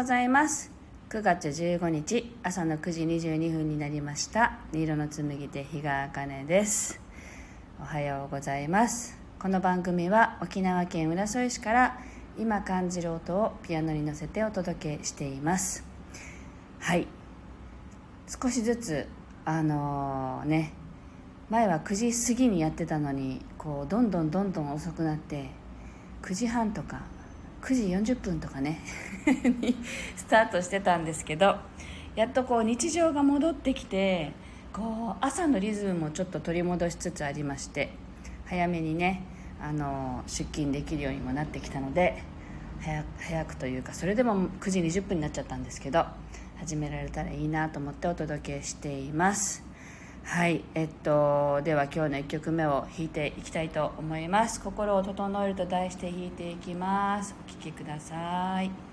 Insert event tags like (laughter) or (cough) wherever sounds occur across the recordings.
ございます。9月15日朝の9時22分になりました。音色の紡手日川茜です。おはようございます。この番組は沖縄県浦添市から今感じる音をピアノに乗せてお届けしています。はい。少しずつあのー、ね前は9時過ぎにやってたのにこうどんどんどんどん遅くなって9時半とか9時40分とかね (laughs) にスタートしてたんですけどやっとこう日常が戻ってきてこう朝のリズムもちょっと取り戻しつつありまして早めにねあの出勤できるようにもなってきたので早早くというかそれでも9時20分になっちゃったんですけど始められたらいいなと思ってお届けしています。はいえっとでは今日の1曲目を弾いていきたいと思います「心を整える」と題して弾いていきます。お聴きください。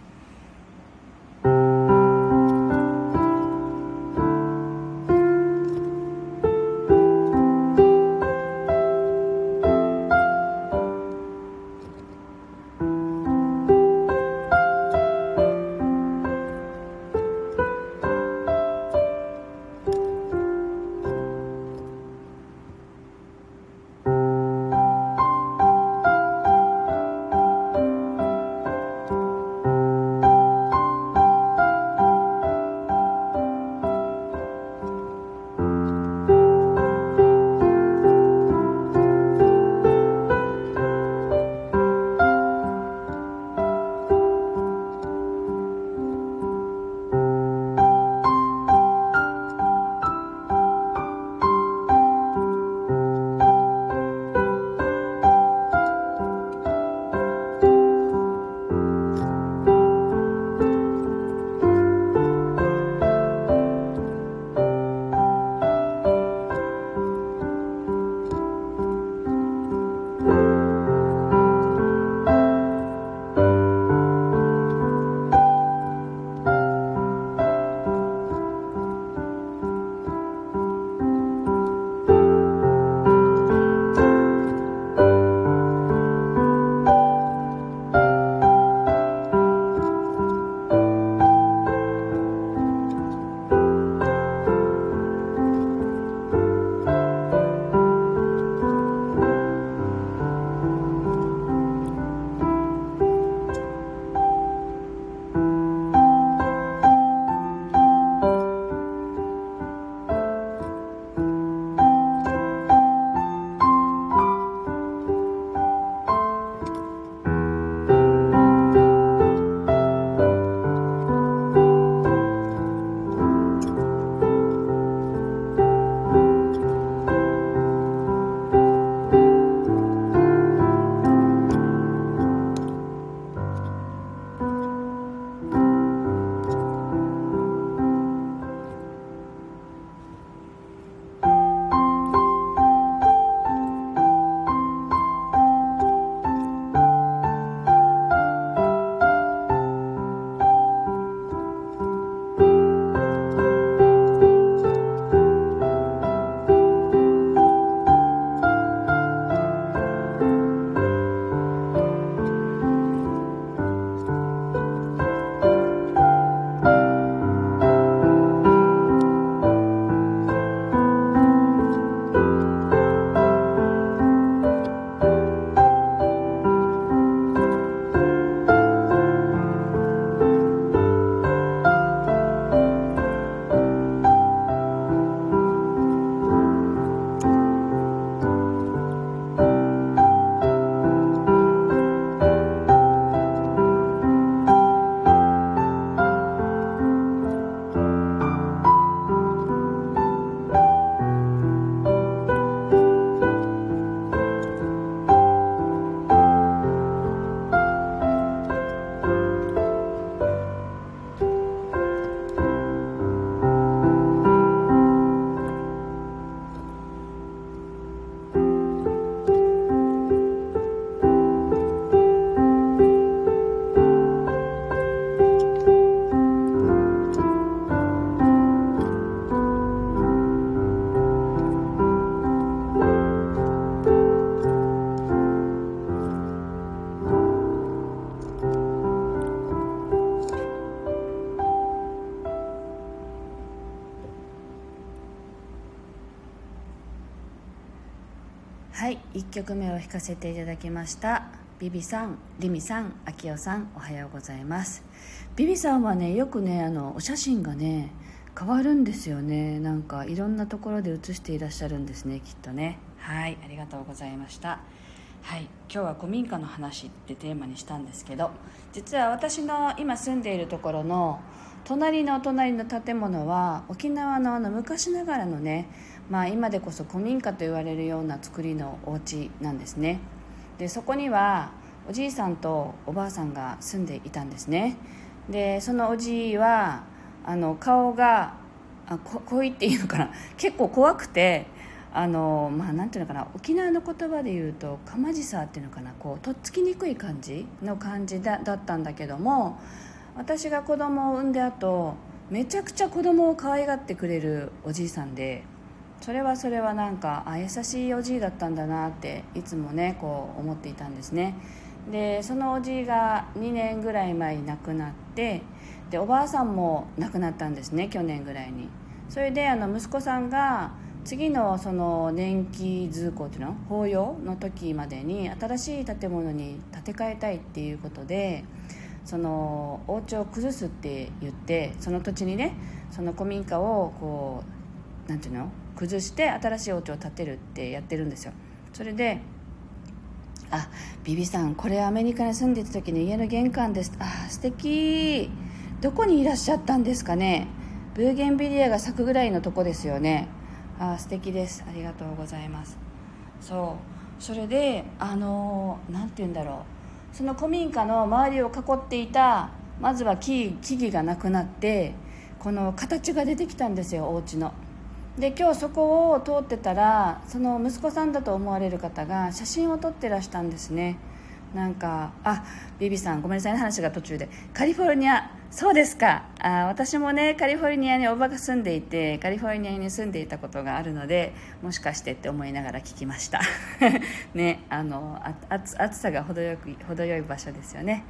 1曲目を弾かせていただきましたビビさんリミさんあきおさんおはようございます。ビビさんはねよくねあのお写真がね変わるんですよね。なんかいろんなところで写していらっしゃるんですねきっとね。はいありがとうございました。はい今日は古民家の話ってテーマにしたんですけど実は私の今住んでいるところの隣の隣の建物は沖縄のあの昔ながらのね、まあ、今でこそ古民家と言われるような作りのお家なんですね。でそこにはおじいさんとおばあさんが住んでいたんですね。でそのおじいはあの顔があここう言っていいのかな。結構怖くてあのまあなんていうのかな。沖縄の言葉で言うとかまじさっていうのかな。こうとっつきにくい感じの感じだだったんだけども私が子供を産んであとめちゃくちゃ子供を可愛がってくれるおじいさんでそれはそれはなんかあ優しいおじいだったんだなっていつもねこう思っていたんですね。でそのおじいが2年ぐらい前に亡くなってでおばあさんも亡くなったんですね去年ぐらいに。それであの息子さんが次のその年季通行っていうの法要の時までに新しい建物に建て替えたいっていうことでそのお家を崩すって言ってその土地にねその古民家をこうなんていうの崩して新しいお家を建てるってやってるんですよ。それで「あビビさんこれアメリカに住んでた時の家の玄関です」あ素敵。どこにいらっしゃったんですかね。ブーゲンビリアが咲くぐらいのとこですよね。あ素敵です。ありがとうございます。そう。それであの何て言うんだろう。その古民家の周りを囲っていたまずは木木々がなくなってこの形が出てきたんですよお家の。で今日そこを通ってたらその息子さんだと思われる方が写真を撮ってらしたんですね。なんかあビビさんごめんなさいね話が途中で。カリフォルニアそうですか。あ私もねカリフォルニアにおばが住んでいてカリフォルニアに住んでいたことがあるのでもしかしてって思いながら聞きました。(laughs) ねあの暑暑さが程よく程よい場所ですよね。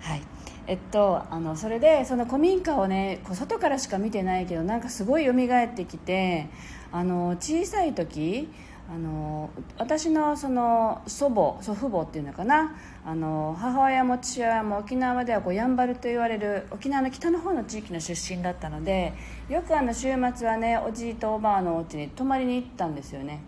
はい。えっとあのそれでその古民家をねこう外からしか見てないけどなんかすごい蘇ってきてあの小さい時あの私のその祖母祖父母っていうのかなあの母親も父親も沖縄ではこうやんばると言われる沖縄の北の方の地域の出身だったのでよくあの週末はねおじいとおばあのお家に泊まりに行ったんですよね。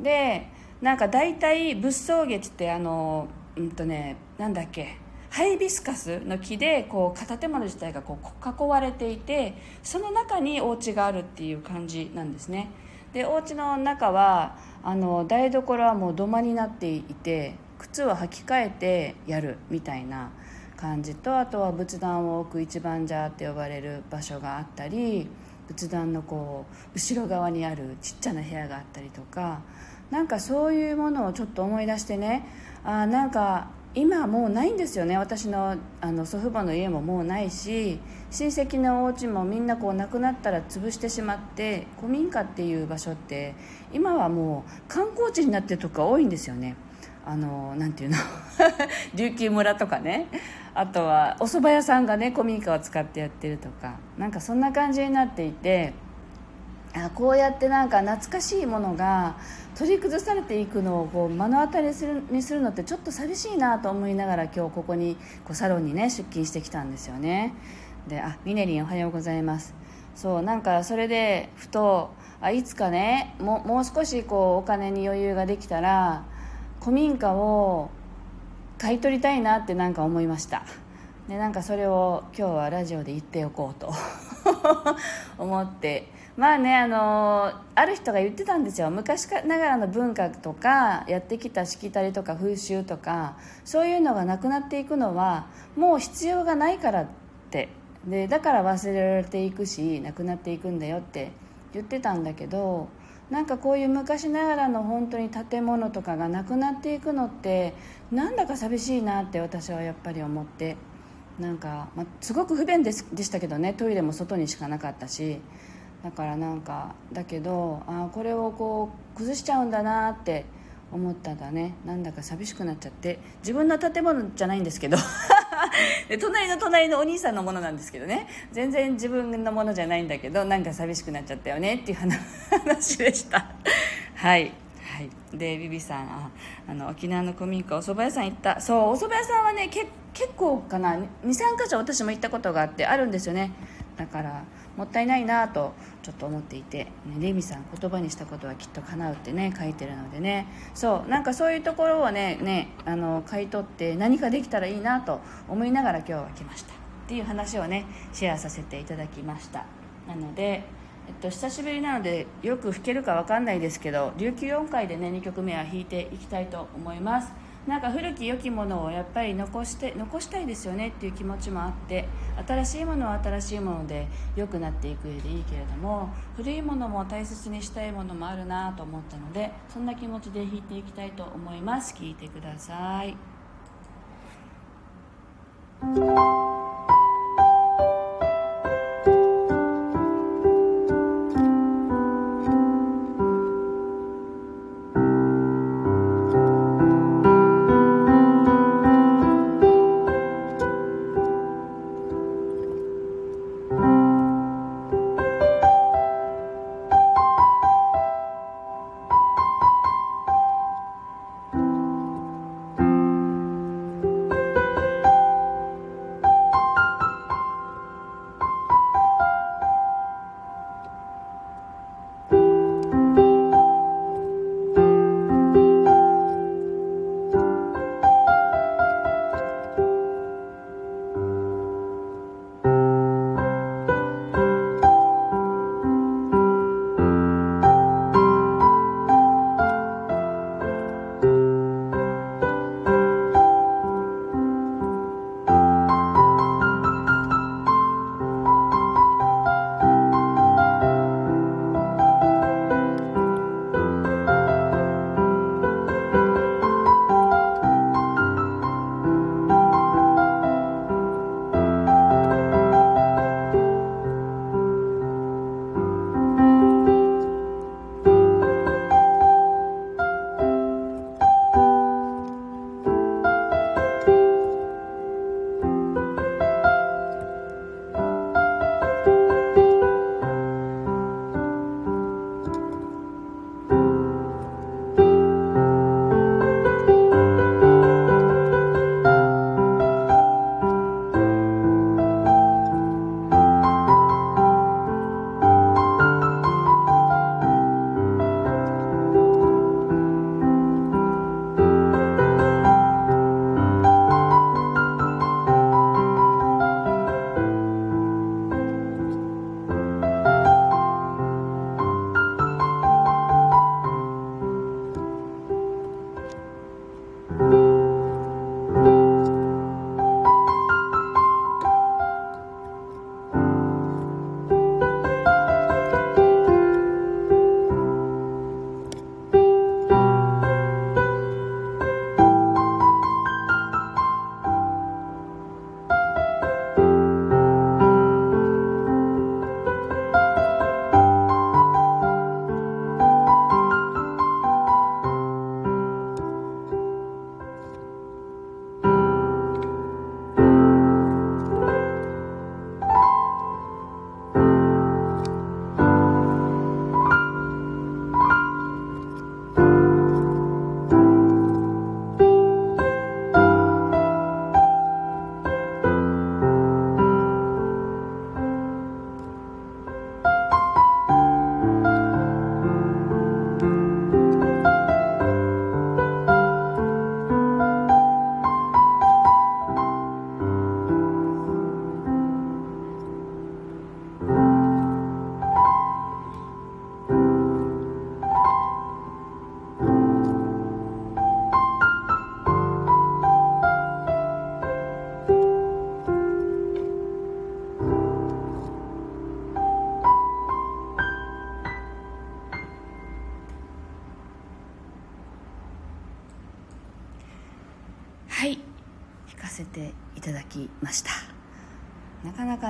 でなんか大体仏葬月ってあのうんとねなんだっけハイビスカスの木でこう建物自体がこう囲われていてその中にお家があるっていう感じなんですね。でお家の中はあの台所はもう土間になっていて靴を履き替えてやるみたいな感じとあとは仏壇を置く一番茶って呼ばれる場所があったり仏壇のこう後ろ側にあるちっちゃな部屋があったりとかなんかそういうものをちょっと思い出してねあなんか今もうないんですよね。私のあの祖父母の家ももうないし親戚のお家もみんなこう亡くなったら潰してしまって古民家っていう場所って今はもう観光地になってるとか多いんですよね。あのなんていうの？(laughs) 琉球村とかね。あとはお蕎麦屋さんがね古民家を使ってやってるとか。なんかそんな感じになっていてあこうやってなんか懐かしいものが取り崩されていくのをこう目の当たりにするのってちょっと寂しいなと思いながら今日ここにこうサロンにね出勤してきたんですよね。であミネリンおはようございます。そうなんかそれでふとあいつかねももう少しこうお金に余裕ができたら古民家を買い取りたいなってなんか思いました。でなんかそれを今日はラジオで言っておこうと (laughs) 思ってまあねあのある人が言ってたんですよ。昔ながらの文化とかやってきたしきたりとか風習とかそういうのがなくなっていくのはもう必要がないからって。でだから忘れられていくしなくなっていくんだよって言ってたんだけどなんかこういう昔ながらの本当に建物とかがなくなっていくのってなんだか寂しいなって私はやっぱり思って。なんか、まあ、すごく不便でしたけどね。トイレも外にしかなかったし。だからなんかだけどあこれをこう崩しちゃうんだなって思ったらね。なんだか寂しくなっちゃって。自分の建物じゃないんですけど。(laughs) で隣の隣のお兄さんのものなんですけどね。全然自分のものじゃないんだけどなんか寂しくなっちゃったよねっていう話でした。はい、はい。でビビさんああの沖縄の古民家お蕎麦屋さん行った。そうお蕎麦屋さんはねけ結構かな。23か所私も行ったことがあってあるんですよね。だからもったいないなとちょっと思っていて、ね、レミさん言葉にしたことはきっと叶うってね書いてるのでね。そうなんかそういうところをねねあの買い取って何かできたらいいなと思いながら今日は来ました。っていう話をねシェアさせていただきました。なのでえっと、久しぶりなのでよく弾けるか分かんないですけど琉球音階でね2曲目は弾いていきたいと思います。なんか古き良きものをやっぱり残して残したいですよねっていう気持ちもあって新しいものは新しいもので良くなっていく上でいいけれども古いものも大切にしたいものもあるなと思ったのでそんな気持ちで弾いていきたいと思います。聴いてくださいはい。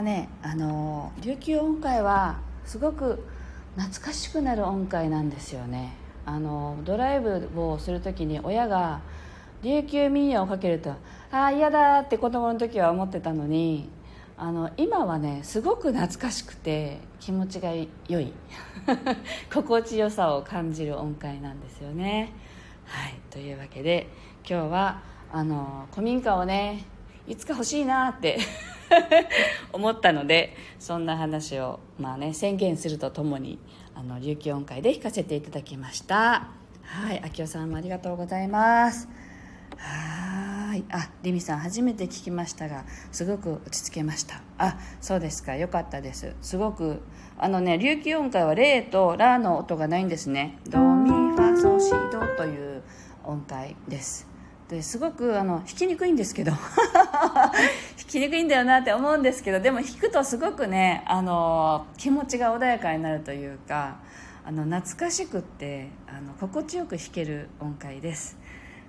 かねあの琉球音階はすごく懐かしくなる音階なんですよね。あのドライブをする時に親が琉球民謡をかけるとああ嫌だって子供の時は思ってたのにあの今はねすごく懐かしくて気持ちが良い。(laughs) 心地よさを感じる音階なんですよね。はいというわけで今日はあの古民家をねいつか欲しいなって (laughs) 思ったのでそんな話を、まあね、宣言するとともにあの琉球音階で弾かせていただきました。はい秋代さんもありがとうございます。はい。あリミさん初めて聞きましたがすごく落ち着けました。あそうですか。よかったです。すごくあのね琉球音階はレとラの音がないんですね。ドミファソシドという音階です。ですごくあの弾きにくいんですけど。(laughs) 弾きにくいんだよなって思うんですけどでも弾くとすごくねあの気持ちが穏やかになるというかあの懐かしくってあの心地よく弾ける音階です。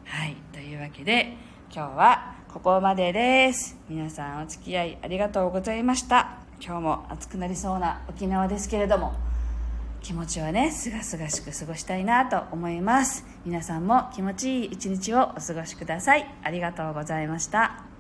はいというわけで今日はここまでです。皆さんお付き合いありがとうございました。今日も暑くなりそうな沖縄ですけれども。気持ちはねすがすがしく過ごしたいなと思います。皆さんも気持ちいい一日をお過ごしください。ありがとうございました。